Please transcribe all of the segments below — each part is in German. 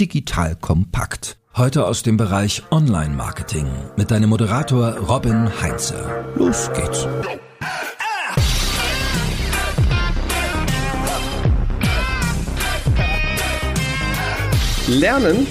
digital kompakt. Heute aus dem Bereich Online-Marketing mit deinem Moderator Robin Heinze. Los geht's. Lernen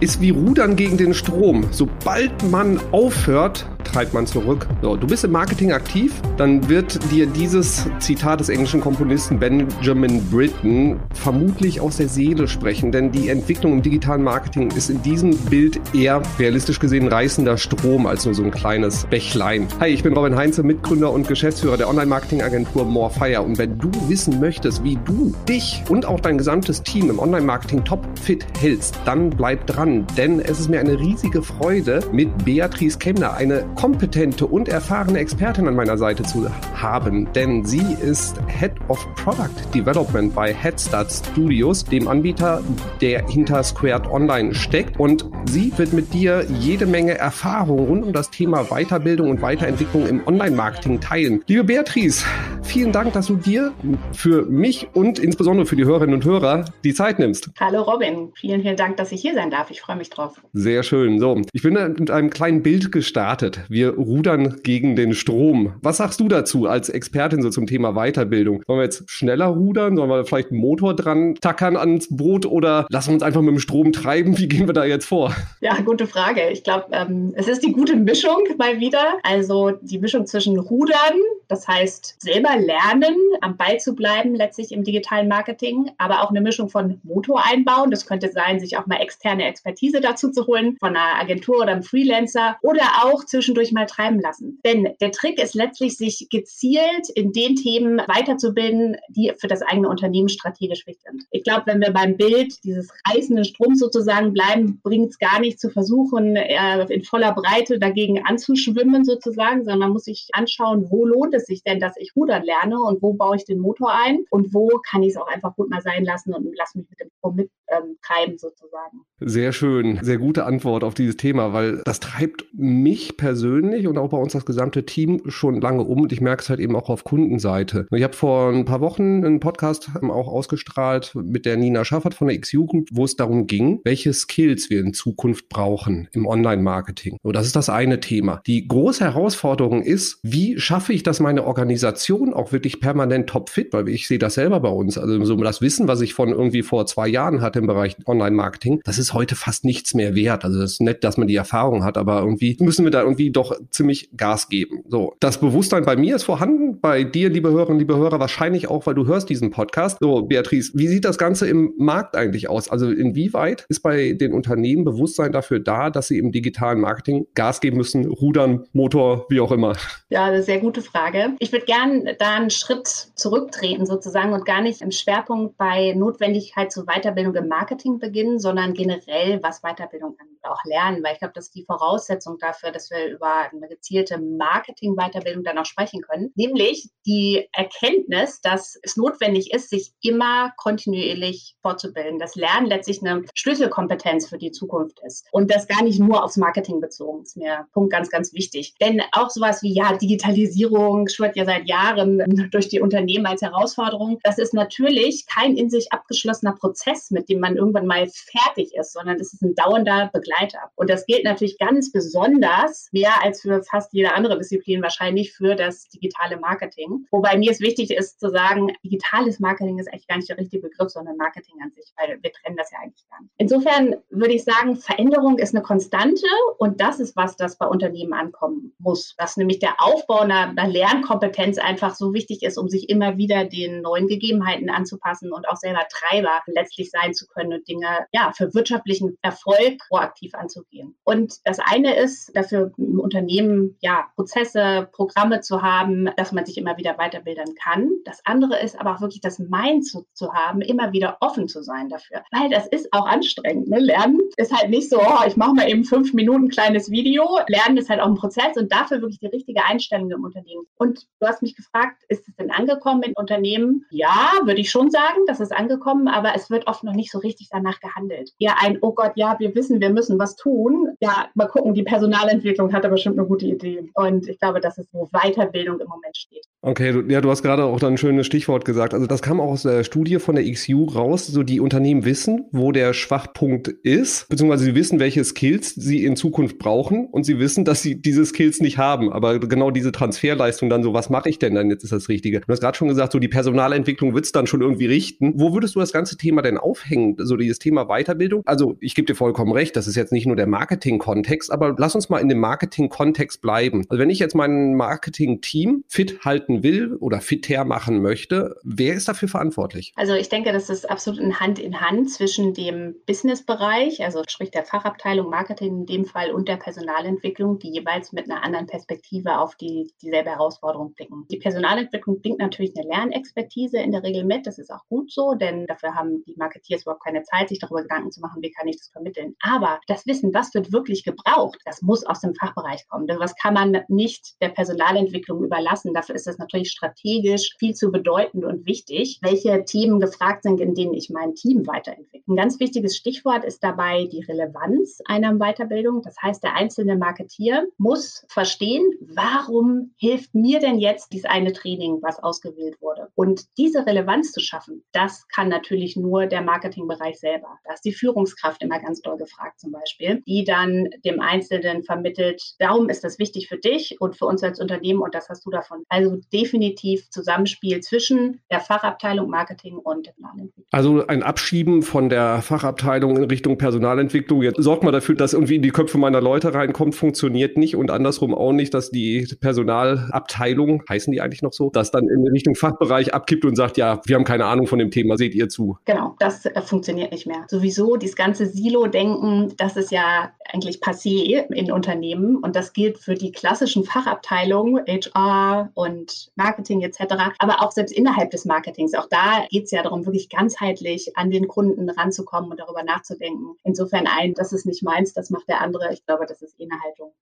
ist wie Rudern gegen den Strom. Sobald man aufhört, treibt man zurück. So, du bist im Marketing aktiv, dann wird dir dieses Zitat des englischen Komponisten Benjamin Britten vermutlich aus der Seele sprechen, denn die Entwicklung im digitalen Marketing ist in diesem Bild eher realistisch gesehen reißender Strom als nur so ein kleines Bächlein. Hi, ich bin Robin Heinze, Mitgründer und Geschäftsführer der Online-Marketing-Agentur Morefire und wenn du wissen möchtest, wie du dich und auch dein gesamtes Team im Online-Marketing topfit hältst, dann bleib dran, denn es ist mir eine riesige Freude, mit Beatrice Kemner, eine kompetente und erfahrene Expertin an meiner Seite zu haben, denn sie ist Head of Product Development bei Headstart Studios, dem Anbieter, der hinter Squared Online steckt. Und sie wird mit dir jede Menge Erfahrung rund um das Thema Weiterbildung und Weiterentwicklung im Online-Marketing teilen. Liebe Beatrice, vielen Dank, dass du dir für mich und insbesondere für die Hörerinnen und Hörer die Zeit nimmst. Hallo Robin, vielen, vielen Dank, dass ich hier sein darf. Ich freue mich drauf. Sehr schön. So, ich bin mit einem kleinen Bild gestartet wir rudern gegen den Strom. Was sagst du dazu als Expertin so zum Thema Weiterbildung? Sollen wir jetzt schneller rudern? Sollen wir vielleicht einen Motor dran tackern ans Boot oder lassen wir uns einfach mit dem Strom treiben? Wie gehen wir da jetzt vor? Ja, gute Frage. Ich glaube, ähm, es ist die gute Mischung mal wieder. Also die Mischung zwischen Rudern, das heißt selber lernen, am Ball zu bleiben, letztlich im digitalen Marketing, aber auch eine Mischung von Motor einbauen. Das könnte sein, sich auch mal externe Expertise dazu zu holen von einer Agentur oder einem Freelancer oder auch zwischendurch zwischendurch mal treiben lassen. Denn der Trick ist letztlich, sich gezielt in den Themen weiterzubilden, die für das eigene Unternehmen strategisch wichtig sind. Ich glaube, wenn wir beim Bild dieses reißenden Stroms sozusagen bleiben, bringt es gar nicht zu versuchen, äh, in voller Breite dagegen anzuschwimmen sozusagen, sondern man muss sich anschauen, wo lohnt es sich denn, dass ich rudern lerne und wo baue ich den Motor ein und wo kann ich es auch einfach gut mal sein lassen und lass mich mit dem Strom mittreiben ähm, sozusagen. Sehr schön, sehr gute Antwort auf dieses Thema, weil das treibt mich persönlich und auch bei uns das gesamte Team schon lange um und ich merke es halt eben auch auf Kundenseite. Ich habe vor ein paar Wochen einen Podcast auch ausgestrahlt mit der Nina Schaffert von der Group, wo es darum ging, welche Skills wir in Zukunft brauchen im Online-Marketing. So, das ist das eine Thema. Die große Herausforderung ist, wie schaffe ich, dass meine Organisation auch wirklich permanent topfit, weil ich sehe das selber bei uns. Also so das Wissen, was ich von irgendwie vor zwei Jahren hatte im Bereich Online-Marketing, das ist heute fast nichts mehr wert. Also es ist nett, dass man die Erfahrung hat, aber irgendwie müssen wir da irgendwie doch ziemlich Gas geben. So, das Bewusstsein bei mir ist vorhanden, bei dir, liebe Hörerinnen, liebe Hörer, wahrscheinlich auch, weil du hörst diesen Podcast. So, Beatrice, wie sieht das Ganze im Markt eigentlich aus? Also inwieweit ist bei den Unternehmen Bewusstsein dafür da, dass sie im digitalen Marketing Gas geben müssen, rudern, Motor, wie auch immer? Ja, eine sehr gute Frage. Ich würde gerne da einen Schritt zurücktreten sozusagen und gar nicht im Schwerpunkt bei Notwendigkeit zur Weiterbildung im Marketing beginnen, sondern generell, was Weiterbildung auch lernen, weil ich glaube, das ist die Voraussetzung dafür, dass wir über eine gezielte Marketing-Weiterbildung dann auch sprechen können. Nämlich die Erkenntnis, dass es notwendig ist, sich immer kontinuierlich fortzubilden. Das Lernen letztlich eine Schlüsselkompetenz für die Zukunft ist. Und das gar nicht nur aufs Marketing bezogen, ist mir Punkt ganz, ganz wichtig. Denn auch sowas wie, ja, Digitalisierung schwört ja seit Jahren durch die Unternehmen als Herausforderung. Das ist natürlich kein in sich abgeschlossener Prozess, mit dem man irgendwann mal fertig ist, sondern es ist ein dauernder Begleiter. Und das gilt natürlich ganz besonders, mehr als für fast jede andere Disziplin wahrscheinlich für das digitale Marketing. Wobei mir es wichtig ist zu sagen, digitales Marketing ist eigentlich gar nicht der richtige Begriff, sondern Marketing an sich, weil wir trennen das ja eigentlich gar nicht. Insofern würde ich sagen, Veränderung ist eine Konstante und das ist was, das bei Unternehmen ankommen muss. Dass nämlich der Aufbau einer, einer Lernkompetenz einfach so wichtig ist, um sich immer wieder den neuen Gegebenheiten anzupassen und auch selber Treiber letztlich sein zu können und Dinge ja für wirtschaftlichen Erfolg proaktiv anzugehen. Und das eine ist, dafür im Unternehmen ja Prozesse, Programme zu haben, dass man sich immer wieder weiterbilden kann. Das andere ist aber auch wirklich das Mind zu, zu haben, immer wieder offen zu sein dafür. Weil das ist auch anstrengend. Ne? Lernen ist halt nicht so, oh, ich mache mal eben fünf Minuten kleines Video. Lernen ist halt auch ein Prozess und dafür wirklich die richtige Einstellung im Unternehmen. Und du hast mich gefragt, ist es denn angekommen in Unternehmen? Ja, würde ich schon sagen, das ist angekommen, aber es wird oft noch nicht so richtig danach gehandelt. Eher ein, oh Gott, ja, wir wissen, wir müssen was tun. Ja, mal gucken, die Personalentwicklung hat aber bestimmt eine gute Idee. Und ich glaube, das ist, wo Weiterbildung im Moment steht. Okay, du, ja, du hast gerade auch dann ein schönes Stichwort gesagt. Also das kam auch aus der Studie von der XU raus. So die Unternehmen wissen, wo der Schwachpunkt ist, beziehungsweise sie wissen, welche Skills sie in Zukunft brauchen und sie wissen, dass sie diese Skills nicht haben. Aber genau diese Transferleistung dann so, was mache ich denn dann jetzt ist das Richtige? Du hast gerade schon gesagt, so die Personalentwicklung wird's dann schon irgendwie richten. Wo würdest du das ganze Thema denn aufhängen? So dieses Thema Weiterbildung? Also ich gebe dir vollkommen recht, das ist jetzt nicht nur der Marketing-Kontext, aber lass uns mal in dem Marketing-Kontext bleiben. Also wenn ich jetzt mein Marketing-Team fit halten halten will oder fitter machen möchte. Wer ist dafür verantwortlich? Also ich denke, das ist absolut in Hand in Hand zwischen dem Business-Bereich, also sprich der Fachabteilung Marketing in dem Fall und der Personalentwicklung, die jeweils mit einer anderen Perspektive auf die, dieselbe Herausforderung blicken. Die Personalentwicklung bringt natürlich eine Lernexpertise in der Regel mit. Das ist auch gut so, denn dafür haben die Marketeers überhaupt keine Zeit, sich darüber Gedanken zu machen, wie kann ich das vermitteln. Aber das Wissen, was wird wirklich gebraucht, das muss aus dem Fachbereich kommen. Das kann man nicht der Personalentwicklung überlassen. Dafür ist es natürlich strategisch viel zu bedeutend und wichtig, welche Themen gefragt sind, in denen ich mein Team weiterentwickle. Ein ganz wichtiges Stichwort ist dabei die Relevanz einer Weiterbildung. Das heißt, der einzelne Marketier muss verstehen, warum hilft mir denn jetzt dieses eine Training, was ausgewählt wurde. Und diese Relevanz zu schaffen, das kann natürlich nur der Marketingbereich selber. Da ist die Führungskraft immer ganz doll gefragt zum Beispiel, die dann dem Einzelnen vermittelt, darum ist das wichtig für dich und für uns als Unternehmen und das hast du davon. Also definitiv Zusammenspiel zwischen der Fachabteilung Marketing und der Personalentwicklung. Also ein Abschieben von der Fachabteilung in Richtung Personalentwicklung. Jetzt sorgt man dafür, dass irgendwie in die Köpfe meiner Leute reinkommt, funktioniert nicht und andersrum auch nicht, dass die Personalabteilung, heißen die eigentlich noch so, das dann in Richtung Fachbereich abkippt und sagt, ja, wir haben keine Ahnung von dem Thema, seht ihr zu. Genau, das äh, funktioniert nicht mehr. Sowieso dieses ganze Silo-Denken, das ist ja eigentlich passé in Unternehmen und das gilt für die klassischen Fachabteilungen, HR und Marketing etc., aber auch selbst innerhalb des Marketings. Auch da geht es ja darum, wirklich ganzheitlich an den Kunden ranzukommen und darüber nachzudenken. Insofern ein, das ist nicht meins, das macht der andere. Ich glaube, das ist eh.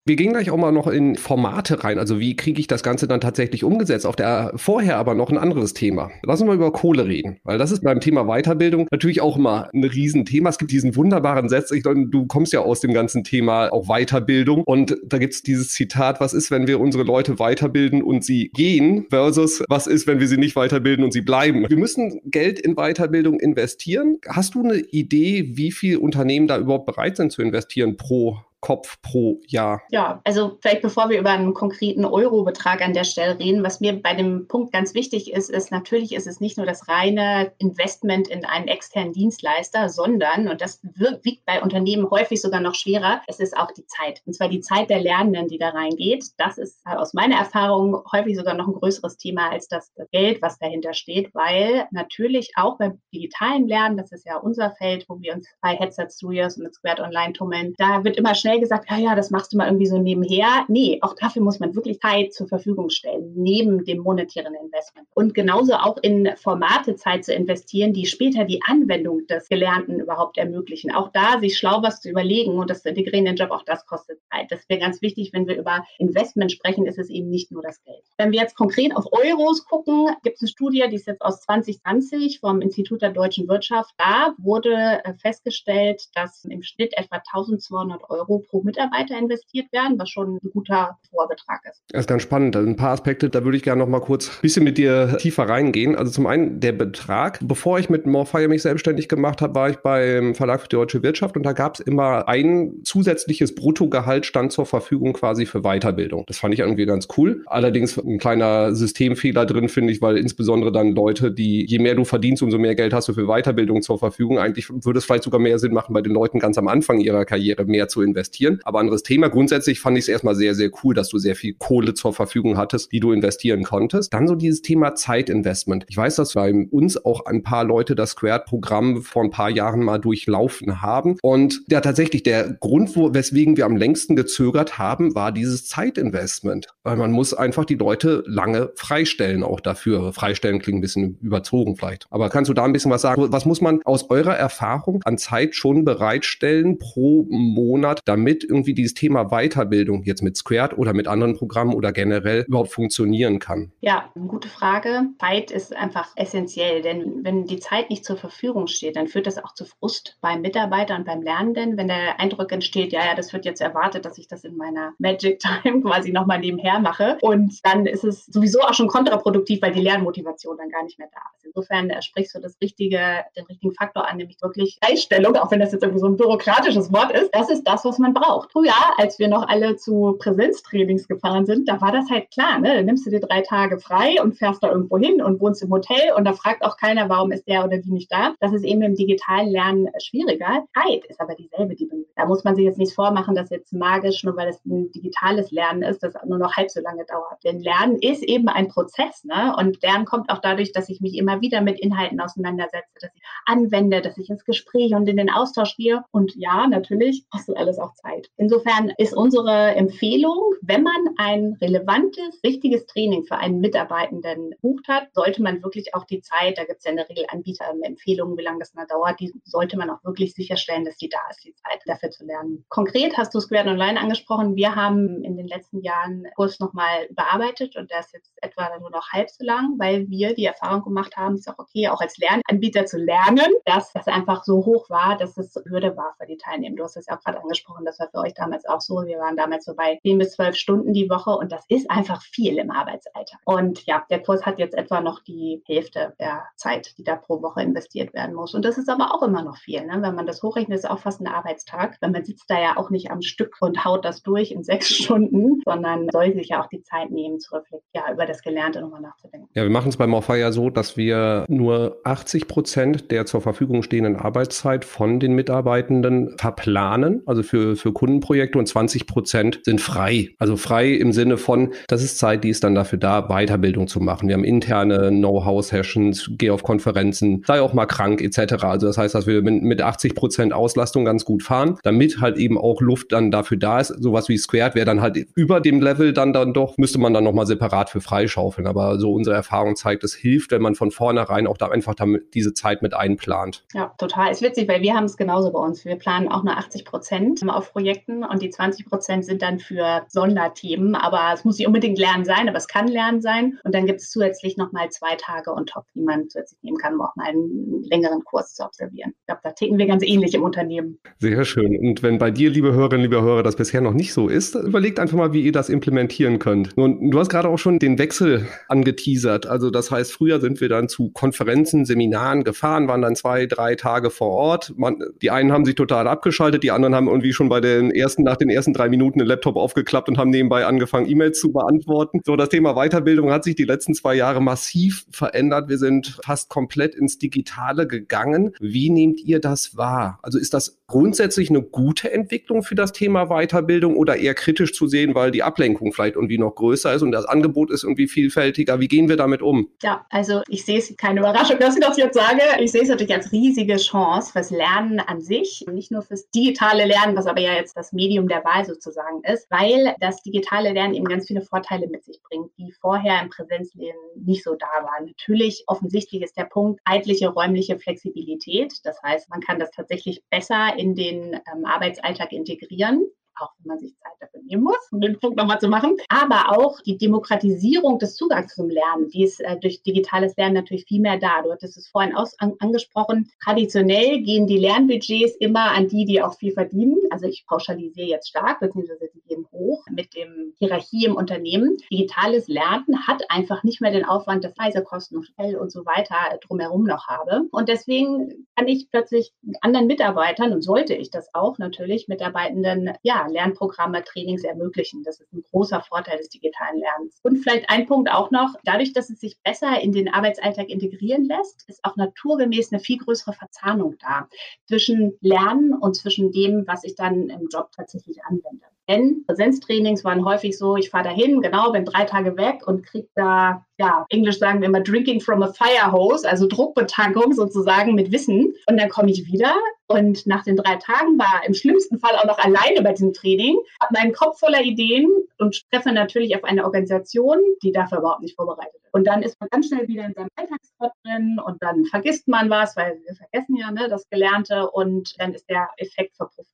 Wir gehen gleich auch mal noch in Formate rein. Also wie kriege ich das Ganze dann tatsächlich umgesetzt? Auf der vorher aber noch ein anderes Thema. Lass uns mal über Kohle reden, weil das ist beim Thema Weiterbildung natürlich auch immer ein Riesenthema. Es gibt diesen wunderbaren Satz, ich, du kommst ja aus dem ganzen Thema auch Weiterbildung und da gibt es dieses Zitat, was ist, wenn wir unsere Leute weiterbilden und sie gehen? Versus was ist, wenn wir sie nicht weiterbilden und sie bleiben. Wir müssen Geld in Weiterbildung investieren. Hast du eine Idee, wie viel Unternehmen da überhaupt bereit sind zu investieren pro Kopf pro Jahr? Ja, also vielleicht bevor wir über einen konkreten Eurobetrag an der Stelle reden, was mir bei dem Punkt ganz wichtig ist, ist natürlich ist es nicht nur das reine Investment in einen externen Dienstleister, sondern, und das wiegt bei Unternehmen häufig sogar noch schwerer, es ist auch die Zeit. Und zwar die Zeit der Lernenden, die da reingeht. Das ist aus meiner Erfahrung häufig sogar noch ein größeres Thema als das Geld, was dahinter steht, weil natürlich auch beim digitalen Lernen, das ist ja unser Feld, wo wir uns bei Headset Studios und mit Squared Online tummeln, da wird immer schnell schnell gesagt, ja, ja, das machst du mal irgendwie so nebenher. Nee, auch dafür muss man wirklich Zeit zur Verfügung stellen, neben dem monetären Investment. Und genauso auch in Formate Zeit zu investieren, die später die Anwendung des Gelernten überhaupt ermöglichen. Auch da sich schlau was zu überlegen und das Integrieren in den Job, auch das kostet Zeit. Das wäre ganz wichtig, wenn wir über Investment sprechen, ist es eben nicht nur das Geld. Wenn wir jetzt konkret auf Euros gucken, gibt es eine Studie, die ist jetzt aus 2020 vom Institut der deutschen Wirtschaft. Da wurde äh, festgestellt, dass im Schnitt etwa 1200 Euro pro Mitarbeiter investiert werden, was schon ein guter Vorbetrag ist. Das ist ganz spannend. Also ein paar Aspekte, da würde ich gerne noch mal kurz ein bisschen mit dir tiefer reingehen. Also zum einen der Betrag. Bevor ich mit Morfire mich selbstständig gemacht habe, war ich beim Verlag für die deutsche Wirtschaft und da gab es immer ein zusätzliches Bruttogehalt stand zur Verfügung quasi für Weiterbildung. Das fand ich irgendwie ganz cool. Allerdings ein kleiner Systemfehler drin, finde ich, weil insbesondere dann Leute, die je mehr du verdienst, umso mehr Geld hast du für Weiterbildung zur Verfügung. Eigentlich würde es vielleicht sogar mehr Sinn machen, bei den Leuten ganz am Anfang ihrer Karriere mehr zu investieren investieren. Aber anderes Thema. Grundsätzlich fand ich es erstmal sehr, sehr cool, dass du sehr viel Kohle zur Verfügung hattest, die du investieren konntest. Dann so dieses Thema Zeitinvestment. Ich weiß, dass bei uns auch ein paar Leute das Squared-Programm vor ein paar Jahren mal durchlaufen haben. Und ja, tatsächlich der Grund, wo, weswegen wir am längsten gezögert haben, war dieses Zeitinvestment. Weil man muss einfach die Leute lange freistellen auch dafür. Freistellen klingt ein bisschen überzogen vielleicht. Aber kannst du da ein bisschen was sagen? Was muss man aus eurer Erfahrung an Zeit schon bereitstellen pro Monat, damit damit irgendwie dieses Thema Weiterbildung jetzt mit Squared oder mit anderen Programmen oder generell überhaupt funktionieren kann? Ja, gute Frage. Zeit ist einfach essentiell, denn wenn die Zeit nicht zur Verfügung steht, dann führt das auch zu Frust beim Mitarbeiter und beim Lernenden, wenn der Eindruck entsteht, ja, ja, das wird jetzt erwartet, dass ich das in meiner Magic Time quasi nochmal nebenher mache. Und dann ist es sowieso auch schon kontraproduktiv, weil die Lernmotivation dann gar nicht mehr da ist. Insofern äh, sprichst du das richtige, den richtigen Faktor an, nämlich wirklich Einstellung, auch wenn das jetzt irgendwie so ein bürokratisches Wort ist. Das ist das, was man braucht. Früher, als wir noch alle zu Präsenztrainings gefahren sind, da war das halt klar. Ne? Da nimmst du dir drei Tage frei und fährst da irgendwo hin und wohnst im Hotel und da fragt auch keiner, warum ist der oder die nicht da. Das ist eben im digitalen Lernen schwieriger. Zeit ist aber dieselbe, die da muss man sich jetzt nicht vormachen, dass jetzt magisch, nur weil es ein digitales Lernen ist, das nur noch halb so lange dauert. Denn Lernen ist eben ein Prozess, ne? Und Lernen kommt auch dadurch, dass ich mich immer wieder mit Inhalten auseinandersetze, dass ich anwende, dass ich ins Gespräch und in den Austausch gehe. Und ja, natürlich kostet alles auch Zeit. Insofern ist unsere Empfehlung, wenn man ein relevantes, wichtiges Training für einen Mitarbeitenden bucht hat, sollte man wirklich auch die Zeit, da gibt es ja in der Regel Anbieterempfehlungen, wie lange das mal dauert, die sollte man auch wirklich sicherstellen, dass die da ist, die Zeit dafür zu lernen. Konkret hast du Squared Online angesprochen. Wir haben in den letzten Jahren Kurs nochmal bearbeitet und der ist jetzt etwa nur noch halb so lang, weil wir die Erfahrung gemacht haben, es ist auch okay, auch als Lernanbieter zu lernen, dass das einfach so hoch war, dass es Hürde war für die Teilnehmer. Du hast es ja auch gerade angesprochen, das war für euch damals auch so. Wir waren damals so bei 10 bis 12 Stunden die Woche und das ist einfach viel im Arbeitsalltag. Und ja, der Kurs hat jetzt etwa noch die Hälfte der Zeit, die da pro Woche investiert werden muss. Und das ist aber auch immer noch viel. Ne? Wenn man das hochrechnet, ist auch fast ein Arbeitstag weil man sitzt da ja auch nicht am Stück und haut das durch in sechs Stunden, sondern soll sich ja auch die Zeit nehmen, zu reflektieren, ja, über das Gelernte nochmal nachzudenken. Ja, wir machen es beim Morpha ja so, dass wir nur 80 Prozent der zur Verfügung stehenden Arbeitszeit von den Mitarbeitenden verplanen, also für, für Kundenprojekte und 20 Prozent sind frei. Also frei im Sinne von, das ist Zeit, die ist dann dafür da, Weiterbildung zu machen. Wir haben interne Know-how-Sessions, gehe auf Konferenzen, sei auch mal krank etc. Also das heißt, dass wir mit, mit 80 Prozent Auslastung ganz gut fahren damit halt eben auch Luft dann dafür da ist. Sowas wie Squared wäre dann halt über dem Level dann dann doch, müsste man dann nochmal separat für freischaufeln. Aber so unsere Erfahrung zeigt, es hilft, wenn man von vornherein auch da einfach damit diese Zeit mit einplant. Ja, total. Ist witzig, weil wir haben es genauso bei uns. Wir planen auch nur 80 Prozent auf Projekten und die 20 Prozent sind dann für Sonderthemen. Aber es muss nicht unbedingt Lernen sein, aber es kann Lernen sein. Und dann gibt es zusätzlich nochmal zwei Tage on top, die man zusätzlich nehmen kann, um auch mal einen längeren Kurs zu absolvieren. Ich glaube, da ticken wir ganz ähnlich im Unternehmen. Sehr schön. Und wenn bei dir, liebe Hörerinnen, liebe Hörer, das bisher noch nicht so ist, überlegt einfach mal, wie ihr das implementieren könnt. Und du hast gerade auch schon den Wechsel angeteasert. Also das heißt, früher sind wir dann zu Konferenzen, Seminaren gefahren, waren dann zwei, drei Tage vor Ort. Man, die einen haben sich total abgeschaltet, die anderen haben irgendwie schon bei den ersten, nach den ersten drei Minuten den Laptop aufgeklappt und haben nebenbei angefangen, E-Mails zu beantworten. So, das Thema Weiterbildung hat sich die letzten zwei Jahre massiv verändert. Wir sind fast komplett ins Digitale gegangen. Wie nehmt ihr das wahr? Also ist das grundsätzlich eine gute Entwicklung für das Thema Weiterbildung oder eher kritisch zu sehen, weil die Ablenkung vielleicht irgendwie noch größer ist und das Angebot ist irgendwie vielfältiger? Wie gehen wir damit um? Ja, also ich sehe es, keine Überraschung, dass ich das jetzt sage. Ich sehe es natürlich als riesige Chance fürs Lernen an sich, nicht nur fürs digitale Lernen, was aber ja jetzt das Medium der Wahl sozusagen ist, weil das digitale Lernen eben ganz viele Vorteile mit sich bringt, die vorher im Präsenzleben nicht so da waren. Natürlich offensichtlich ist der Punkt zeitliche, räumliche Flexibilität. Das heißt, man kann das tatsächlich besser in den ähm, Arbeitsalltag integrieren auch wenn man sich Zeit dafür nehmen muss, um den Punkt nochmal zu machen. Aber auch die Demokratisierung des Zugangs zum Lernen, die ist äh, durch digitales Lernen natürlich viel mehr da. Du hattest es vorhin aus, an, angesprochen. Traditionell gehen die Lernbudgets immer an die, die auch viel verdienen. Also ich pauschalisiere jetzt stark, beziehungsweise die gehen hoch mit dem Hierarchie im Unternehmen. Digitales Lernen hat einfach nicht mehr den Aufwand, dass Reisekosten und Hotel und so weiter drumherum noch habe. Und deswegen kann ich plötzlich anderen Mitarbeitern und sollte ich das auch natürlich Mitarbeitenden ja Lernprogramme, Trainings ermöglichen. Das ist ein großer Vorteil des digitalen Lernens. Und vielleicht ein Punkt auch noch, dadurch, dass es sich besser in den Arbeitsalltag integrieren lässt, ist auch naturgemäß eine viel größere Verzahnung da zwischen Lernen und zwischen dem, was ich dann im Job tatsächlich anwende. Denn Präsenztrainings waren häufig so, ich fahre dahin, genau, bin drei Tage weg und kriege da, ja, Englisch sagen wir immer Drinking from a Fire Hose, also Druckbetankung sozusagen mit Wissen. Und dann komme ich wieder und nach den drei Tagen war im schlimmsten Fall auch noch alleine bei diesem Training, habe meinen Kopf voller Ideen und treffe natürlich auf eine Organisation, die dafür überhaupt nicht vorbereitet ist. Und dann ist man ganz schnell wieder in seinem Alltagstrott drin und dann vergisst man was, weil wir vergessen ja ne, das Gelernte und dann ist der Effekt verpufft.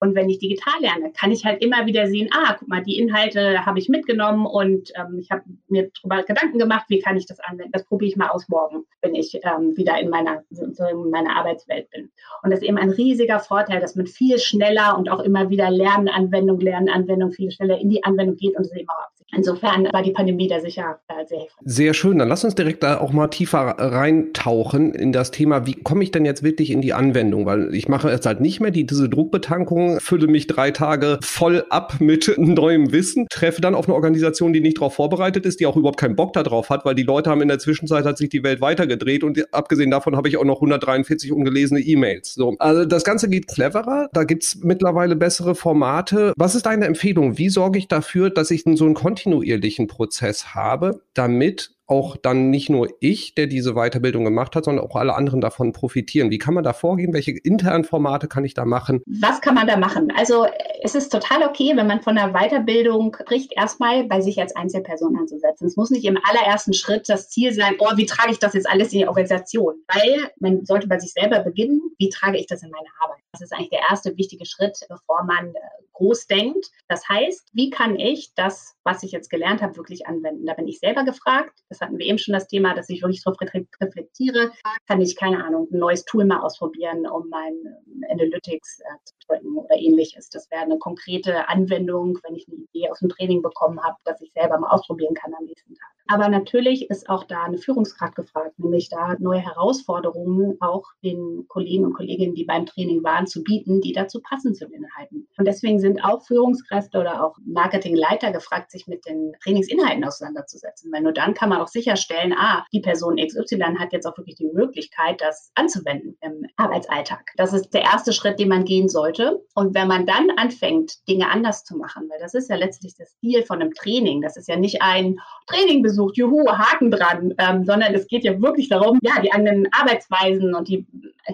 Und wenn ich digital lerne, kann ich halt immer wieder sehen, ah, guck mal, die Inhalte habe ich mitgenommen und ähm, ich habe mir darüber Gedanken gemacht, wie kann ich das anwenden. Das probiere ich mal aus morgen, wenn ich ähm, wieder in meiner, so in meiner Arbeitswelt bin. Und das ist eben ein riesiger Vorteil, dass man viel schneller und auch immer wieder Lernanwendung, Lernanwendung viel schneller in die Anwendung geht und es eben auch. Insofern war die Pandemie da sicher äh, sehr hilfreich. Sehr schön. Dann lass uns direkt da auch mal tiefer reintauchen in das Thema, wie komme ich denn jetzt wirklich in die Anwendung? Weil ich mache jetzt halt nicht mehr die, diese Druckbetankung, fülle mich drei Tage voll ab mit neuem Wissen, treffe dann auf eine Organisation, die nicht darauf vorbereitet ist, die auch überhaupt keinen Bock darauf hat, weil die Leute haben in der Zwischenzeit hat sich die Welt weitergedreht und abgesehen davon habe ich auch noch 143 ungelesene E-Mails. So. Also das Ganze geht cleverer, da gibt es mittlerweile bessere Formate. Was ist deine Empfehlung? Wie sorge ich dafür, dass ich so einen kontinuierlichen Prozess habe, damit auch dann nicht nur ich, der diese Weiterbildung gemacht hat, sondern auch alle anderen davon profitieren. Wie kann man da vorgehen? Welche internen Formate kann ich da machen? Was kann man da machen? Also es ist total okay, wenn man von einer Weiterbildung spricht, erstmal bei sich als Einzelperson anzusetzen. Es muss nicht im allerersten Schritt das Ziel sein, oh, wie trage ich das jetzt alles in die Organisation? Weil man sollte bei sich selber beginnen, wie trage ich das in meine Arbeit? Das ist eigentlich der erste wichtige Schritt, bevor man äh, groß denkt. Das heißt, wie kann ich das, was ich jetzt gelernt habe, wirklich anwenden? Da bin ich selber gefragt. Das hatten wir eben schon das Thema, dass ich wirklich darauf reflektiere. Kann ich, keine Ahnung, ein neues Tool mal ausprobieren, um mein ähm, Analytics äh, zu drücken oder ähnliches. Das wäre eine konkrete Anwendung, wenn ich eine Idee aus dem Training bekommen habe, dass ich selber mal ausprobieren kann am nächsten Tag. Aber natürlich ist auch da eine Führungskraft gefragt, nämlich da neue Herausforderungen auch den Kollegen und Kolleginnen, die beim Training waren, zu bieten, die dazu passen zu den Inhalten. Und deswegen sind auch Führungskräfte oder auch Marketingleiter gefragt, sich mit den Trainingsinhalten auseinanderzusetzen. Weil nur dann kann man auch sicherstellen, ah, die Person XY hat jetzt auch wirklich die Möglichkeit, das anzuwenden im Arbeitsalltag. Das ist der erste Schritt, den man gehen sollte. Und wenn man dann anfängt, Dinge anders zu machen, weil das ist ja letztlich das Ziel von einem Training. Das ist ja nicht ein Trainingbesuch, ausgesucht, juhu, Haken dran, ähm, sondern es geht ja wirklich darum, ja, die eigenen Arbeitsweisen und die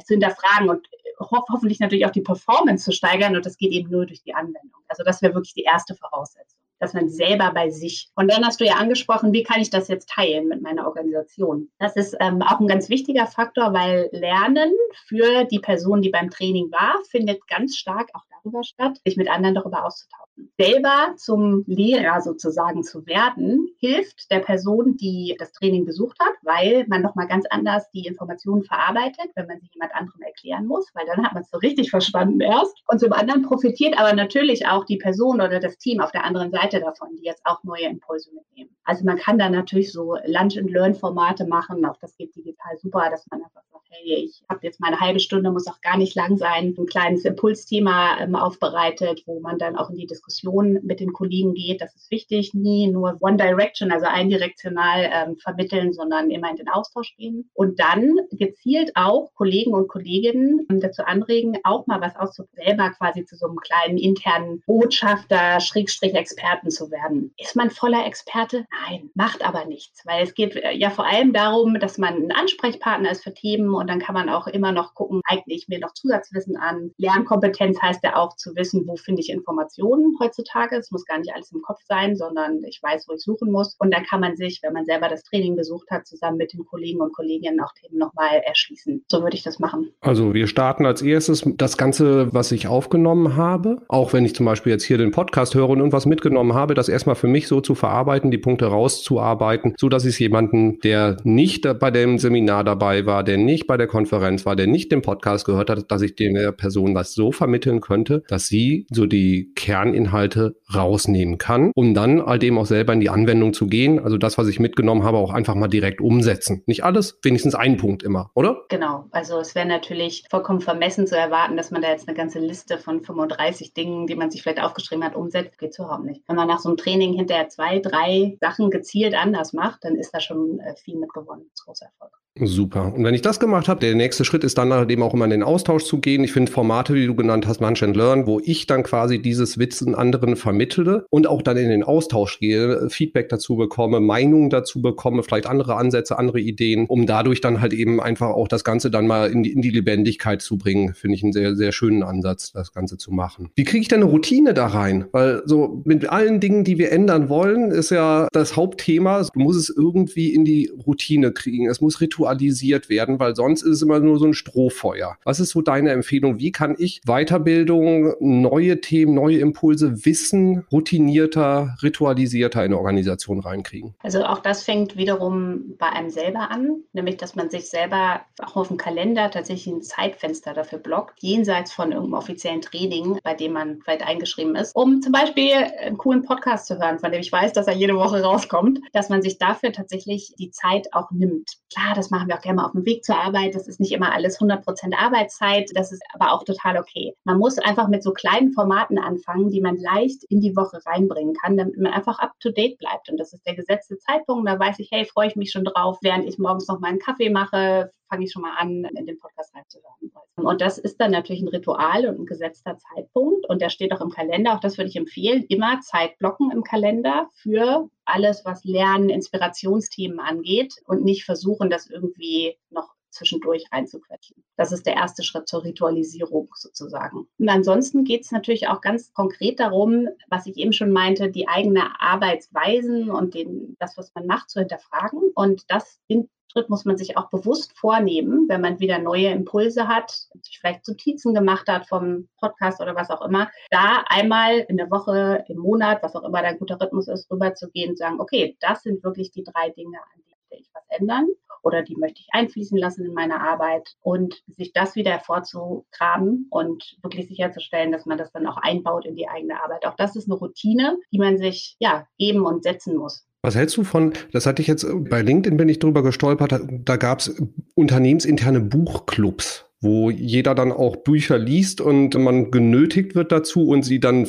zu hinterfragen und ho hoffentlich natürlich auch die Performance zu steigern und das geht eben nur durch die Anwendung. Also das wäre wirklich die erste Voraussetzung dass man selber bei sich. Und dann hast du ja angesprochen, wie kann ich das jetzt teilen mit meiner Organisation? Das ist ähm, auch ein ganz wichtiger Faktor, weil Lernen für die Person, die beim Training war, findet ganz stark auch darüber statt, sich mit anderen darüber auszutauschen. Selber zum Lehrer sozusagen zu werden, hilft der Person, die das Training besucht hat, weil man nochmal ganz anders die Informationen verarbeitet, wenn man sie jemand anderem erklären muss, weil dann hat man es so richtig verstanden erst. Und zum anderen profitiert aber natürlich auch die Person oder das Team auf der anderen Seite davon, die jetzt auch neue Impulse mitnehmen. Also man kann da natürlich so Lunch-and-Learn-Formate machen, auch das geht digital super, dass man einfach hey, ich habe jetzt mal eine halbe Stunde, muss auch gar nicht lang sein, ein kleines Impulsthema ähm, aufbereitet, wo man dann auch in die Diskussion mit den Kollegen geht. Das ist wichtig, nie nur One Direction, also eindirektional ähm, vermitteln, sondern immer in den Austausch gehen. Und dann gezielt auch Kollegen und Kolleginnen ähm, dazu anregen, auch mal was auszuprobieren, selber quasi zu so einem kleinen internen Botschafter, Schrägstrich Experten zu werden. Ist man voller Experte? Nein, macht aber nichts, weil es geht äh, ja vor allem darum, dass man ein Ansprechpartner ist für Themen und dann kann man auch immer noch gucken, eigne ich mir noch Zusatzwissen an. Lernkompetenz heißt ja auch zu wissen, wo finde ich Informationen heutzutage. Es muss gar nicht alles im Kopf sein, sondern ich weiß, wo ich suchen muss. Und dann kann man sich, wenn man selber das Training besucht hat, zusammen mit den Kollegen und Kolleginnen auch Themen nochmal erschließen. So würde ich das machen. Also wir starten als erstes das Ganze, was ich aufgenommen habe, auch wenn ich zum Beispiel jetzt hier den Podcast höre und irgendwas mitgenommen habe, das erstmal für mich so zu verarbeiten, die Punkte rauszuarbeiten, so dass ich jemanden, der nicht bei dem Seminar dabei war, der nicht bei der Konferenz war, der nicht den Podcast gehört hat, dass ich der Person das so vermitteln könnte, dass sie so die Kerninhalte rausnehmen kann, um dann halt eben auch selber in die Anwendung zu gehen. Also das, was ich mitgenommen habe, auch einfach mal direkt umsetzen. Nicht alles, wenigstens einen Punkt immer, oder? Genau. Also es wäre natürlich vollkommen vermessen zu erwarten, dass man da jetzt eine ganze Liste von 35 Dingen, die man sich vielleicht aufgeschrieben hat, umsetzt. Geht überhaupt nicht. Wenn man nach so einem Training hinterher zwei, drei Sachen gezielt anders macht, dann ist da schon äh, viel mitgewonnen. Das ist großer Erfolg. Super. Und wenn ich das gemacht habe, der nächste Schritt ist dann halt eben auch immer in den Austausch zu gehen. Ich finde Formate, wie du genannt hast, Munch and Learn, wo ich dann quasi dieses Wissen anderen vermittle und auch dann in den Austausch gehe, Feedback dazu bekomme, Meinungen dazu bekomme, vielleicht andere Ansätze, andere Ideen, um dadurch dann halt eben einfach auch das Ganze dann mal in die, in die Lebendigkeit zu bringen. Finde ich einen sehr, sehr schönen Ansatz, das Ganze zu machen. Wie kriege ich denn eine Routine da rein? Weil so mit allen Dingen, die wir ändern wollen, ist ja das Hauptthema, du musst es irgendwie in die Routine kriegen. Es muss Ritual ritualisiert werden, weil sonst ist es immer nur so ein Strohfeuer. Was ist so deine Empfehlung? Wie kann ich Weiterbildung, neue Themen, neue Impulse, Wissen routinierter, ritualisierter in eine Organisation reinkriegen? Also auch das fängt wiederum bei einem selber an, nämlich dass man sich selber auch auf dem Kalender tatsächlich ein Zeitfenster dafür blockt, jenseits von irgendeinem offiziellen Training, bei dem man vielleicht eingeschrieben ist, um zum Beispiel einen coolen Podcast zu hören, von dem ich weiß, dass er jede Woche rauskommt, dass man sich dafür tatsächlich die Zeit auch nimmt. Klar, das machen wir auch gerne mal auf dem Weg zur Arbeit. Das ist nicht immer alles 100 Prozent Arbeitszeit. Das ist aber auch total okay. Man muss einfach mit so kleinen Formaten anfangen, die man leicht in die Woche reinbringen kann, damit man einfach up to date bleibt. Und das ist der gesetzte Zeitpunkt. Da weiß ich, hey, freue ich mich schon drauf, während ich morgens noch mal einen Kaffee mache, fange ich schon mal an, in den Podcast reinzuhören. Und das ist dann natürlich ein Ritual und ein gesetzter Zeitpunkt. Und der steht auch im Kalender. Auch das würde ich empfehlen. Immer Zeit blocken im Kalender für alles, was Lernen, Inspirationsthemen angeht und nicht versuchen, das irgendwie noch zwischendurch reinzuquetschen. Das ist der erste Schritt zur Ritualisierung sozusagen. Und ansonsten geht es natürlich auch ganz konkret darum, was ich eben schon meinte, die eigene Arbeitsweisen und den, das, was man macht, zu hinterfragen. Und das in Schritt muss man sich auch bewusst vornehmen, wenn man wieder neue Impulse hat, sich vielleicht Notizen gemacht hat vom Podcast oder was auch immer, da einmal in der Woche, im Monat, was auch immer der gute Rhythmus ist, rüberzugehen und sagen, okay, das sind wirklich die drei Dinge, an denen ich was ändern oder die möchte ich einfließen lassen in meine Arbeit und sich das wieder hervorzugraben und wirklich sicherzustellen, dass man das dann auch einbaut in die eigene Arbeit. Auch das ist eine Routine, die man sich ja geben und setzen muss. Was hältst du von, das hatte ich jetzt bei LinkedIn bin ich drüber gestolpert, da gab es unternehmensinterne Buchclubs wo jeder dann auch Bücher liest und man genötigt wird dazu und sie dann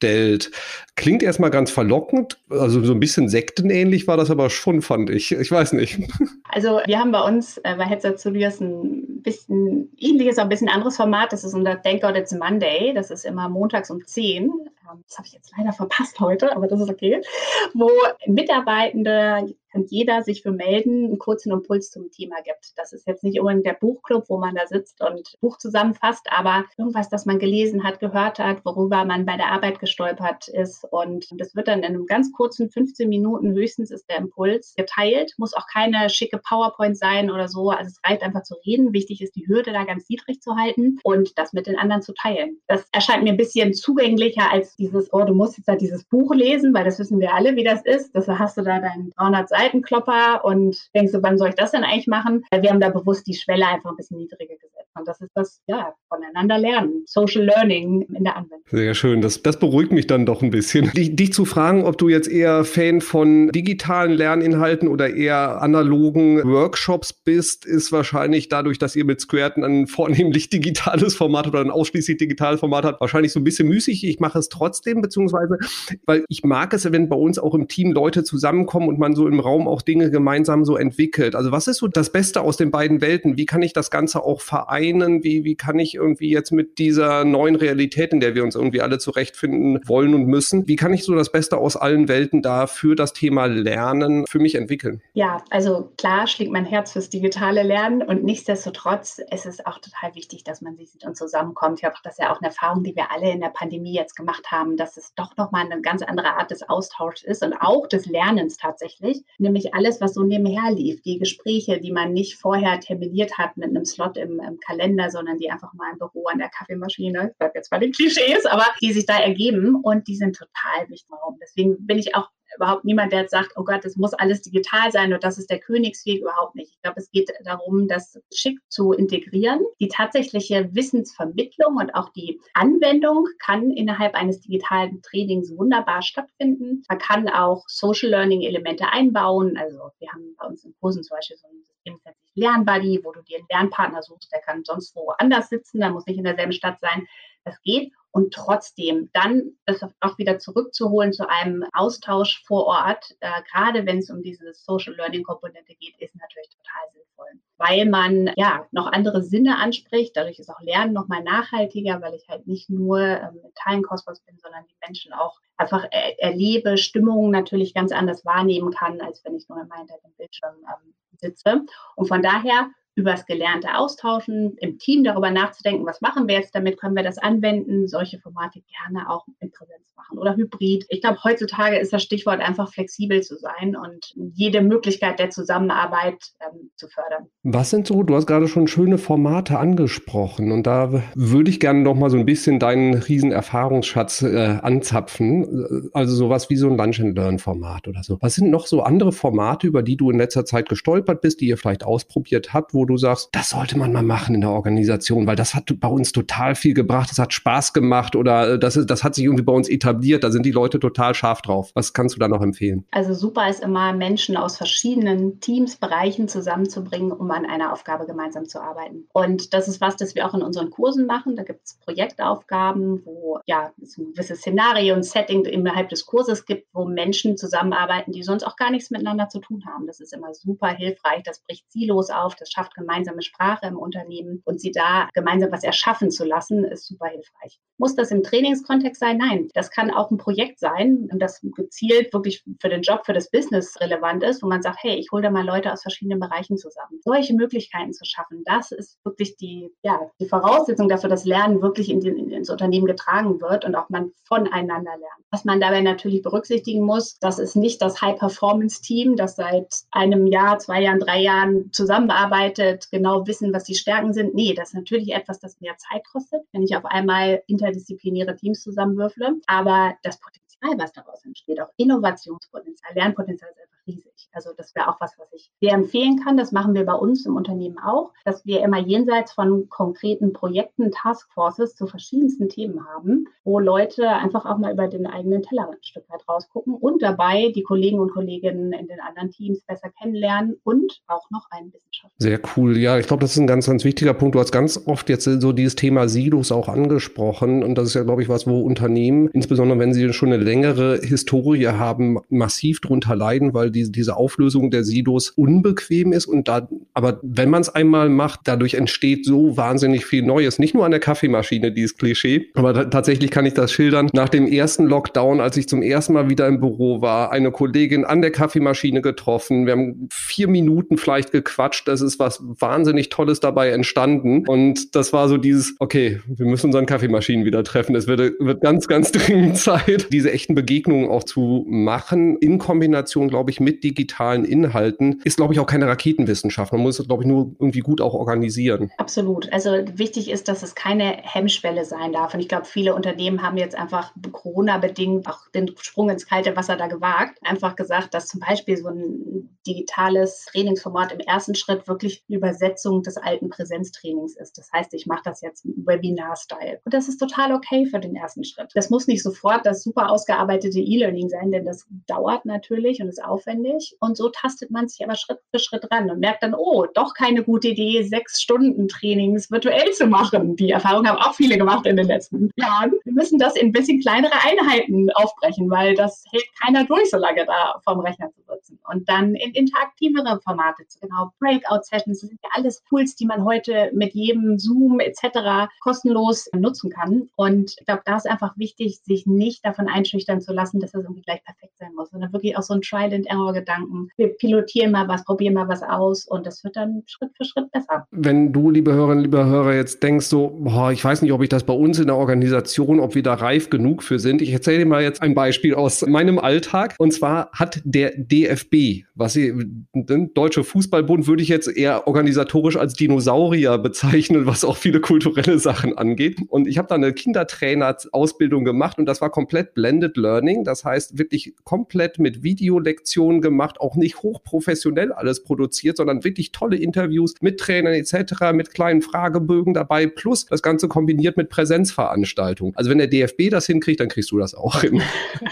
vorstellt. Klingt erstmal ganz verlockend, also so ein bisschen sektenähnlich war das aber schon, fand ich. Ich weiß nicht. Also wir haben bei uns äh, bei Headset Studios ein bisschen ähnliches, aber ein bisschen anderes Format. Das ist unser Thank God It's Monday. Das ist immer montags um 10 das habe ich jetzt leider verpasst heute, aber das ist okay, wo Mitarbeitende kann jeder sich für melden, einen kurzen Impuls zum Thema gibt. Das ist jetzt nicht unbedingt der Buchclub, wo man da sitzt und Buch zusammenfasst, aber irgendwas, das man gelesen hat, gehört hat, worüber man bei der Arbeit gestolpert ist. Und das wird dann in einem ganz kurzen 15 Minuten höchstens ist der Impuls geteilt. Muss auch keine schicke PowerPoint sein oder so. Also es reicht einfach zu reden. Wichtig ist, die Hürde da ganz niedrig zu halten und das mit den anderen zu teilen. Das erscheint mir ein bisschen zugänglicher als dieses, oh, du musst jetzt halt dieses Buch lesen, weil das wissen wir alle, wie das ist. Das hast du da deinen 300 Seitenklopper und denkst du, wann soll ich das denn eigentlich machen? Wir haben da bewusst die Schwelle einfach ein bisschen niedriger gesetzt. Und das ist das, ja, voneinander lernen. Social Learning in der Anwendung. Sehr schön. Das, das beruhigt mich dann doch ein bisschen. Dich, dich zu fragen, ob du jetzt eher Fan von digitalen Lerninhalten oder eher analogen Workshops bist, ist wahrscheinlich dadurch, dass ihr mit Squareton ein vornehmlich digitales Format oder ein ausschließlich digitales Format habt, wahrscheinlich so ein bisschen müßig. Ich mache es trotzdem, beziehungsweise, weil ich mag es, wenn bei uns auch im Team Leute zusammenkommen und man so im Raum auch Dinge gemeinsam so entwickelt. Also was ist so das Beste aus den beiden Welten? Wie kann ich das Ganze auch vereinen? Wie, wie kann ich irgendwie jetzt mit dieser neuen Realität, in der wir uns irgendwie alle zurechtfinden wollen und müssen, wie kann ich so das Beste aus allen Welten da für das Thema Lernen für mich entwickeln? Ja, also klar schlägt mein Herz fürs digitale Lernen und nichtsdestotrotz ist es auch total wichtig, dass man sich sieht und zusammenkommt. Ich habe das ja auch eine Erfahrung, die wir alle in der Pandemie jetzt gemacht haben, dass es doch nochmal eine ganz andere Art des Austauschs ist und auch des Lernens tatsächlich nämlich alles, was so nebenher lief, die Gespräche, die man nicht vorher terminiert hat mit einem Slot im, im Kalender, sondern die einfach mal im Büro an der Kaffeemaschine, ich bleibe jetzt bei den Klischees, aber die sich da ergeben und die sind total wichtig. Deswegen bin ich auch überhaupt niemand, der sagt, oh Gott, es muss alles digital sein und das ist der Königsweg, überhaupt nicht. Ich glaube, es geht darum, das schick zu integrieren. Die tatsächliche Wissensvermittlung und auch die Anwendung kann innerhalb eines digitalen Trainings wunderbar stattfinden. Man kann auch Social Learning Elemente einbauen. Also wir haben bei uns in Kursen zum Beispiel so ein System, das sich Lernbuddy, wo du dir einen Lernpartner suchst, der kann sonst wo anders sitzen, der muss nicht in derselben Stadt sein. Das geht und trotzdem dann das auch wieder zurückzuholen zu einem Austausch vor Ort, äh, gerade wenn es um diese Social Learning Komponente geht, ist natürlich total sinnvoll, weil man ja noch andere Sinne anspricht. Dadurch ist auch Lernen noch mal nachhaltiger, weil ich halt nicht nur ähm, mit Teilenkosmos bin, sondern die Menschen auch einfach er erlebe, Stimmungen natürlich ganz anders wahrnehmen kann, als wenn ich nur in meinem Bildschirm ähm, sitze. Und von daher übers Gelernte austauschen, im Team darüber nachzudenken, was machen wir jetzt damit, können wir das anwenden, solche Formate gerne auch in Präsenz machen oder hybrid. Ich glaube, heutzutage ist das Stichwort einfach flexibel zu sein und jede Möglichkeit der Zusammenarbeit ähm, zu fördern. Was sind so, du hast gerade schon schöne Formate angesprochen und da würde ich gerne noch mal so ein bisschen deinen riesen Erfahrungsschatz äh, anzapfen. Also sowas wie so ein Lunch and Learn Format oder so. Was sind noch so andere Formate, über die du in letzter Zeit gestolpert bist, die ihr vielleicht ausprobiert habt, wo du sagst, das sollte man mal machen in der Organisation, weil das hat bei uns total viel gebracht, das hat Spaß gemacht oder äh, das, ist, das hat sich irgendwie bei uns etabliert, da sind die Leute total scharf drauf. Was kannst du da noch empfehlen? Also super ist immer, Menschen aus verschiedenen Teams, Bereichen zusammenzubringen, um an einer Aufgabe gemeinsam zu arbeiten. Und das ist was, das wir auch in unseren Kursen machen. Da gibt es Projektaufgaben, wo ja es ein gewisses Szenario und Setting innerhalb des Kurses gibt, wo Menschen zusammenarbeiten, die sonst auch gar nichts miteinander zu tun haben. Das ist immer super hilfreich. Das bricht Silos auf, das schafft gemeinsame Sprache im Unternehmen und sie da gemeinsam was erschaffen zu lassen, ist super hilfreich. Muss das im Trainingskontext sein? Nein. Das kann auch ein Projekt sein, das gezielt wirklich für den Job, für das Business relevant ist, wo man sagt, hey, ich hole da mal Leute aus verschiedenen Bereichen zusammen. Solche Möglichkeiten zu schaffen, das ist wirklich die, ja, die Voraussetzung dafür, dass Lernen wirklich in den, ins Unternehmen getragen wird und auch man voneinander lernt. Was man dabei natürlich berücksichtigen muss, das ist nicht das High-Performance-Team, das seit einem Jahr, zwei Jahren, drei Jahren zusammenarbeitet, genau wissen, was die Stärken sind. Nee, das ist natürlich etwas, das mehr Zeit kostet, wenn ich auf einmal interdisziplinäre Teams zusammenwürfle. Aber das Potenzial, was daraus entsteht, auch Innovationspotenzial, Lernpotenzial ist einfach riesig. Also das wäre auch was, was ich sehr empfehlen kann. Das machen wir bei uns im Unternehmen auch, dass wir immer jenseits von konkreten Projekten, Taskforces zu verschiedensten Themen haben, wo Leute einfach auch mal über den eigenen Teller ein Stück weit rausgucken und dabei die Kollegen und Kolleginnen in den anderen Teams besser kennenlernen und auch noch einen Wissenschaftler. Sehr cool. Ja, ich glaube, das ist ein ganz, ganz wichtiger Punkt. Du hast ganz oft jetzt so dieses Thema Silos auch angesprochen und das ist ja, glaube ich, was, wo Unternehmen, insbesondere wenn sie schon eine längere Historie haben, massiv drunter leiden, weil die, diese Auflösung der Silos unbequem ist und da, aber wenn man es einmal macht, dadurch entsteht so wahnsinnig viel Neues. Nicht nur an der Kaffeemaschine, dieses Klischee, aber tatsächlich kann ich das schildern. Nach dem ersten Lockdown, als ich zum ersten Mal wieder im Büro war, eine Kollegin an der Kaffeemaschine getroffen. Wir haben vier Minuten vielleicht gequatscht. Das ist was wahnsinnig Tolles dabei entstanden. Und das war so dieses, okay, wir müssen unseren Kaffeemaschinen wieder treffen. Es wird, wird ganz, ganz dringend Zeit, diese echten Begegnungen auch zu machen. In Kombination, glaube ich, mit digitalen Inhalten ist, glaube ich, auch keine Raketenwissenschaft. Man muss es, glaube ich, nur irgendwie gut auch organisieren. Absolut. Also wichtig ist, dass es keine Hemmschwelle sein darf. Und ich glaube, viele Unternehmen haben jetzt einfach Corona-bedingt auch den Sprung ins kalte Wasser da gewagt. Einfach gesagt, dass zum Beispiel so ein digitales Trainingsformat im ersten Schritt wirklich eine Übersetzung des alten Präsenztrainings ist. Das heißt, ich mache das jetzt Webinar-Style. Und das ist total okay für den ersten Schritt. Das muss nicht sofort das super ausgearbeitete E-Learning sein, denn das dauert natürlich und ist aufwendig. Und so tastet man sich aber Schritt für Schritt ran und merkt dann, oh, doch keine gute Idee, sechs Stunden Trainings virtuell zu machen. Die Erfahrung haben auch viele gemacht in den letzten Jahren. Wir müssen das in ein bisschen kleinere Einheiten aufbrechen, weil das hält keiner durch, so lange da vom Rechner zu sitzen. Und dann in interaktivere Formate, genau Breakout-Sessions, das sind ja alles Tools, die man heute mit jedem Zoom etc. kostenlos nutzen kann. Und ich glaube, da ist einfach wichtig, sich nicht davon einschüchtern zu lassen, dass das irgendwie gleich perfekt sein muss, sondern wirklich auch so ein Trial-and-Error-Gedanken. Wir pilotieren mal was, probieren mal was aus und das wird dann Schritt für Schritt besser. Wenn du, liebe Hörerinnen, liebe Hörer, jetzt denkst so, boah, ich weiß nicht, ob ich das bei uns in der Organisation, ob wir da reif genug für sind. Ich erzähle dir mal jetzt ein Beispiel aus meinem Alltag. Und zwar hat der DFB, was sie, Deutsche Fußballbund würde ich jetzt eher organisatorisch als Dinosaurier bezeichnen, was auch viele kulturelle Sachen angeht. Und ich habe da eine Kindertrainer-Ausbildung gemacht und das war komplett Blended Learning. Das heißt wirklich komplett mit Videolektionen gemacht, auch nicht hochprofessionell alles produziert, sondern wirklich tolle Interviews mit Trainern etc., mit kleinen Fragebögen dabei, plus das Ganze kombiniert mit Präsenzveranstaltungen. Also wenn der DFB das hinkriegt, dann kriegst du das auch hin.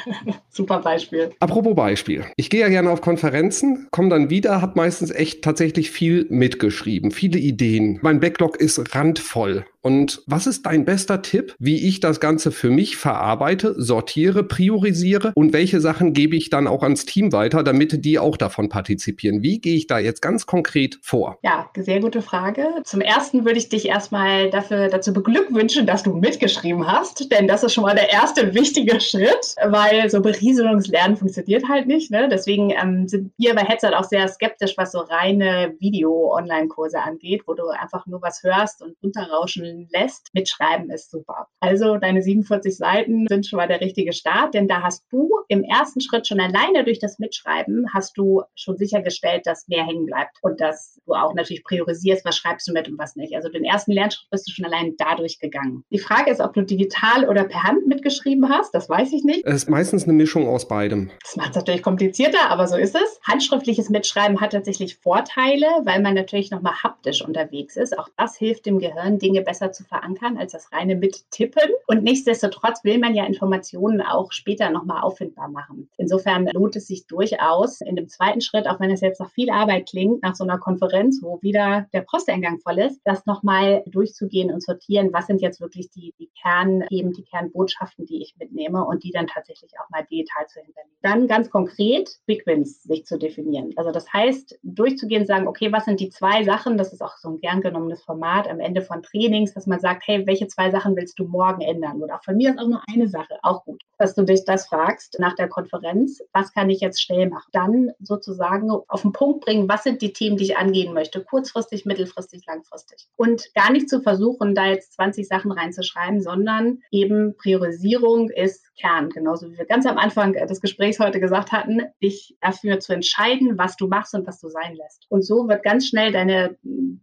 Super Beispiel. Apropos Beispiel. Ich gehe ja gerne auf Konferenzen, komme dann wieder, habe meistens echt tatsächlich viel mitgeschrieben, viele Ideen. Mein Backlog ist randvoll. Und was ist dein bester Tipp, wie ich das Ganze für mich verarbeite, sortiere, priorisiere und welche Sachen gebe ich dann auch ans Team weiter, damit die auch davon partizipieren? Wie gehe ich da jetzt ganz konkret vor? Ja, sehr gute Frage. Zum ersten würde ich dich erstmal dafür, dazu beglückwünschen, dass du mitgeschrieben hast, denn das ist schon mal der erste wichtige Schritt, weil so Berieselungslernen funktioniert halt nicht. Ne? Deswegen ähm, sind wir bei Headset auch sehr skeptisch, was so reine Video-Online-Kurse angeht, wo du einfach nur was hörst und runterrauschen lässt. Mitschreiben ist super. Also deine 47 Seiten sind schon mal der richtige Start, denn da hast du im ersten Schritt schon alleine durch das Mitschreiben hast du schon sichergestellt, dass mehr hängen bleibt und dass du auch natürlich priorisierst, was schreibst du mit und was nicht. Also den ersten Lernschritt bist du schon allein dadurch gegangen. Die Frage ist, ob du digital oder per Hand mitgeschrieben hast. Das weiß ich nicht. Es ist meistens eine Mischung aus beidem. Das macht es natürlich komplizierter, aber so ist es. Handschriftliches Mitschreiben hat tatsächlich Vorteile, weil man natürlich nochmal haptisch unterwegs ist. Auch das hilft dem Gehirn, Dinge besser zu verankern als das reine Mittippen. Und nichtsdestotrotz will man ja Informationen auch später nochmal auffindbar machen. Insofern lohnt es sich durchaus in dem zweiten Schritt, auch wenn es jetzt noch viel Arbeit klingt, nach so einer Konferenz, wo wieder der Posteingang voll ist, das nochmal durchzugehen und sortieren, was sind jetzt wirklich die, die Kernthemen, die Kernbotschaften, die ich mitnehme und die dann tatsächlich auch mal digital zu hinterlegen. Dann ganz konkret Big Wins sich zu definieren. Also das heißt, durchzugehen, sagen, okay, was sind die zwei Sachen, das ist auch so ein gern genommenes Format am Ende von Trainings, dass man sagt, hey, welche zwei Sachen willst du morgen ändern? Oder auch von mir ist auch nur eine Sache, auch gut, dass du dich das fragst nach der Konferenz, was kann ich jetzt schnell machen? Dann sozusagen auf den Punkt bringen, was sind die Themen, die ich angehen möchte, kurzfristig, mittelfristig, langfristig. Und gar nicht zu versuchen, da jetzt 20 Sachen reinzuschreiben, sondern eben Priorisierung ist Kern, genauso wie wir ganz am Anfang des Gesprächs heute gesagt hatten, dich dafür zu entscheiden, was du machst und was du sein lässt. Und so wird ganz schnell deine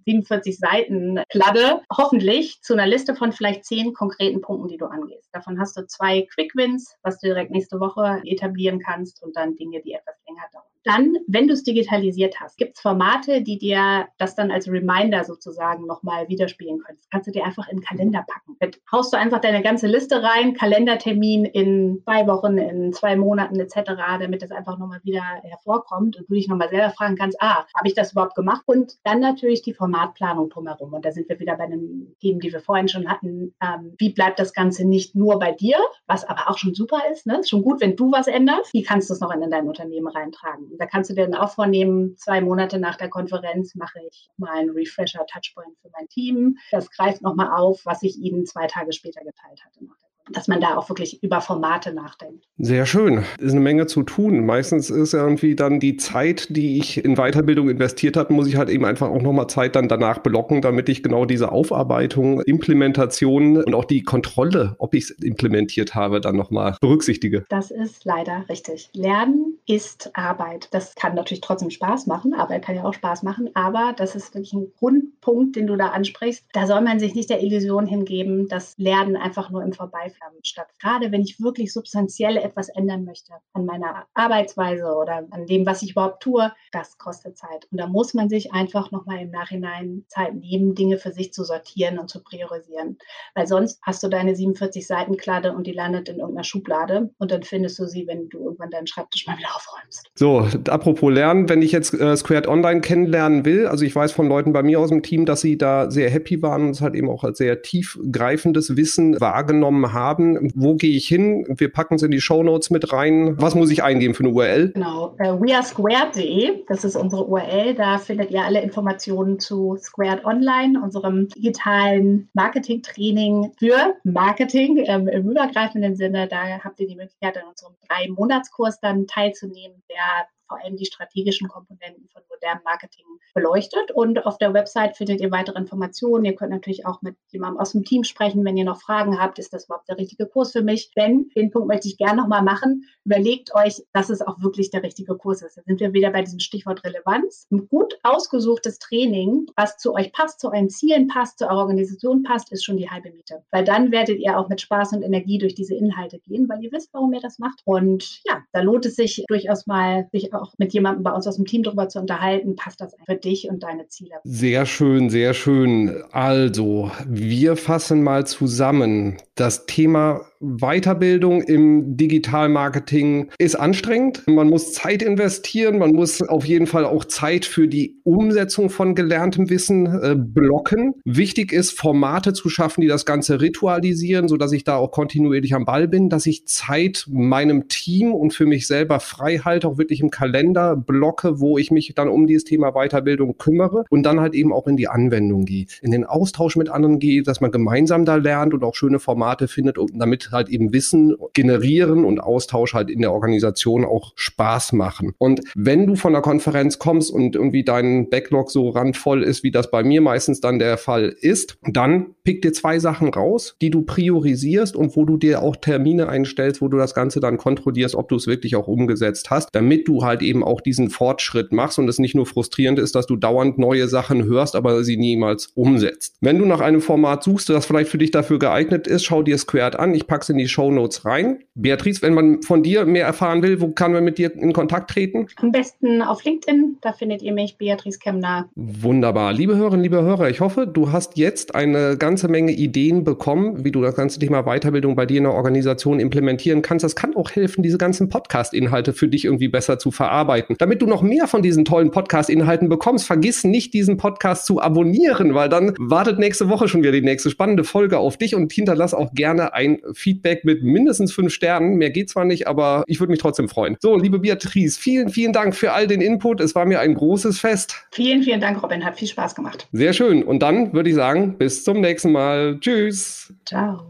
47 Seiten Kladde hoffentlich zu einer Liste von vielleicht zehn konkreten Punkten, die du angehst. Davon hast du zwei Quick Wins, was du direkt nächste Woche etablieren kannst und dann Dinge, die etwas länger dauern. Dann, wenn du es digitalisiert hast, gibt es Formate, die dir das dann als Reminder sozusagen nochmal widerspielen können. Das kannst du dir einfach in den Kalender packen. Dann haust du einfach deine ganze Liste rein, Kalendertermin in zwei Wochen, in zwei Monaten etc., damit das einfach nochmal wieder hervorkommt und du dich nochmal selber fragen kannst, ah, habe ich das überhaupt gemacht? Und dann natürlich die Formatplanung drumherum. Und da sind wir wieder bei den Themen, die wir vorhin schon hatten. Ähm, wie bleibt das Ganze nicht nur bei dir, was aber auch schon super ist. Ne? Ist schon gut, wenn du was änderst. Wie kannst du es noch in dein Unternehmen reintragen? Da kannst du dir dann auch vornehmen, zwei Monate nach der Konferenz mache ich mal einen Refresher Touchpoint für mein Team. Das greift nochmal auf, was ich ihnen zwei Tage später geteilt hatte nach dass man da auch wirklich über Formate nachdenkt. Sehr schön. Ist eine Menge zu tun. Meistens ist irgendwie dann die Zeit, die ich in Weiterbildung investiert habe, muss ich halt eben einfach auch nochmal Zeit dann danach blocken, damit ich genau diese Aufarbeitung, Implementation und auch die Kontrolle, ob ich es implementiert habe, dann nochmal berücksichtige. Das ist leider richtig. Lernen ist Arbeit. Das kann natürlich trotzdem Spaß machen. Arbeit kann ja auch Spaß machen, aber das ist wirklich ein Grundpunkt, den du da ansprichst. Da soll man sich nicht der Illusion hingeben, dass Lernen einfach nur im Vorbei statt. Gerade wenn ich wirklich substanziell etwas ändern möchte an meiner Arbeitsweise oder an dem, was ich überhaupt tue, das kostet Zeit. Und da muss man sich einfach nochmal im Nachhinein Zeit nehmen, Dinge für sich zu sortieren und zu priorisieren. Weil sonst hast du deine 47 Seiten Kladde und die landet in irgendeiner Schublade und dann findest du sie, wenn du irgendwann deinen Schreibtisch mal wieder aufräumst. So, apropos Lernen, wenn ich jetzt äh, Squared Online kennenlernen will, also ich weiß von Leuten bei mir aus dem Team, dass sie da sehr happy waren und es halt eben auch als sehr tiefgreifendes Wissen wahrgenommen haben haben. Wo gehe ich hin? Wir packen es in die Show Notes mit rein. Was muss ich eingeben für eine URL? Genau, äh, wearesquared.de, das ist unsere URL. Da findet ihr alle Informationen zu Squared Online, unserem digitalen Marketing-Training für Marketing ähm, im übergreifenden Sinne. Da habt ihr die Möglichkeit, an unserem drei Monatskurs dann teilzunehmen, der vor allem die strategischen Komponenten von modernem Marketing beleuchtet. Und auf der Website findet ihr weitere Informationen. Ihr könnt natürlich auch mit jemandem aus dem Team sprechen, wenn ihr noch Fragen habt. Ist das überhaupt der richtige Kurs für mich? Denn den Punkt möchte ich gerne nochmal machen. Überlegt euch, dass es auch wirklich der richtige Kurs ist. Da sind wir wieder bei diesem Stichwort Relevanz. Ein gut ausgesuchtes Training, was zu euch passt, zu euren Zielen passt, zu eurer Organisation passt, ist schon die halbe Miete. Weil dann werdet ihr auch mit Spaß und Energie durch diese Inhalte gehen, weil ihr wisst, warum ihr das macht. Und ja, da lohnt es sich durchaus mal, sich auch mit jemandem bei uns aus dem Team darüber zu unterhalten, passt das für dich und deine Ziele. Sehr schön, sehr schön. Also, wir fassen mal zusammen. Das Thema Weiterbildung im Digitalmarketing ist anstrengend. Man muss Zeit investieren, man muss auf jeden Fall auch Zeit für die Umsetzung von gelerntem Wissen äh, blocken. Wichtig ist, Formate zu schaffen, die das Ganze ritualisieren, sodass ich da auch kontinuierlich am Ball bin, dass ich Zeit meinem Team und für mich selber frei halte, auch wirklich im Kalender blocke, wo ich mich dann um dieses Thema Weiterbildung kümmere und dann halt eben auch in die Anwendung gehe, in den Austausch mit anderen gehe, dass man gemeinsam da lernt und auch schöne Formate findet, und damit halt eben Wissen generieren und Austausch halt in der Organisation auch Spaß machen. Und wenn du von der Konferenz kommst und irgendwie dein Backlog so randvoll ist, wie das bei mir meistens dann der Fall ist, dann pick dir zwei Sachen raus, die du priorisierst und wo du dir auch Termine einstellst, wo du das Ganze dann kontrollierst, ob du es wirklich auch umgesetzt hast, damit du halt eben auch diesen Fortschritt machst und es nicht nur frustrierend ist, dass du dauernd neue Sachen hörst, aber sie niemals umsetzt. Wenn du nach einem Format suchst, das vielleicht für dich dafür geeignet ist, schau dir Squared an. Ich pack's in die Show Notes rein. Beatrice, wenn man von dir mehr erfahren will, wo kann man mit dir in Kontakt treten? Am besten auf LinkedIn, da findet ihr mich, Beatrice Kemner. Wunderbar. Liebe Hörerinnen, liebe Hörer, ich hoffe, du hast jetzt eine ganze Menge Ideen bekommen, wie du das ganze Thema Weiterbildung bei dir in der Organisation implementieren kannst. Das kann auch helfen, diese ganzen Podcast-Inhalte für dich irgendwie besser zu verarbeiten. Damit du noch mehr von diesen tollen Podcast-Inhalten bekommst, vergiss nicht, diesen Podcast zu abonnieren, weil dann wartet nächste Woche schon wieder die nächste spannende Folge auf dich und hinterlass auch gerne ein Feedback mit mindestens fünf Sternen. Mehr geht zwar nicht, aber ich würde mich trotzdem freuen. So, liebe Beatrice, vielen, vielen Dank für all den Input. Es war mir ein großes Fest. Vielen, vielen Dank, Robin. Hat viel Spaß gemacht. Sehr schön. Und dann würde ich sagen, bis zum nächsten Mal. Tschüss. Ciao.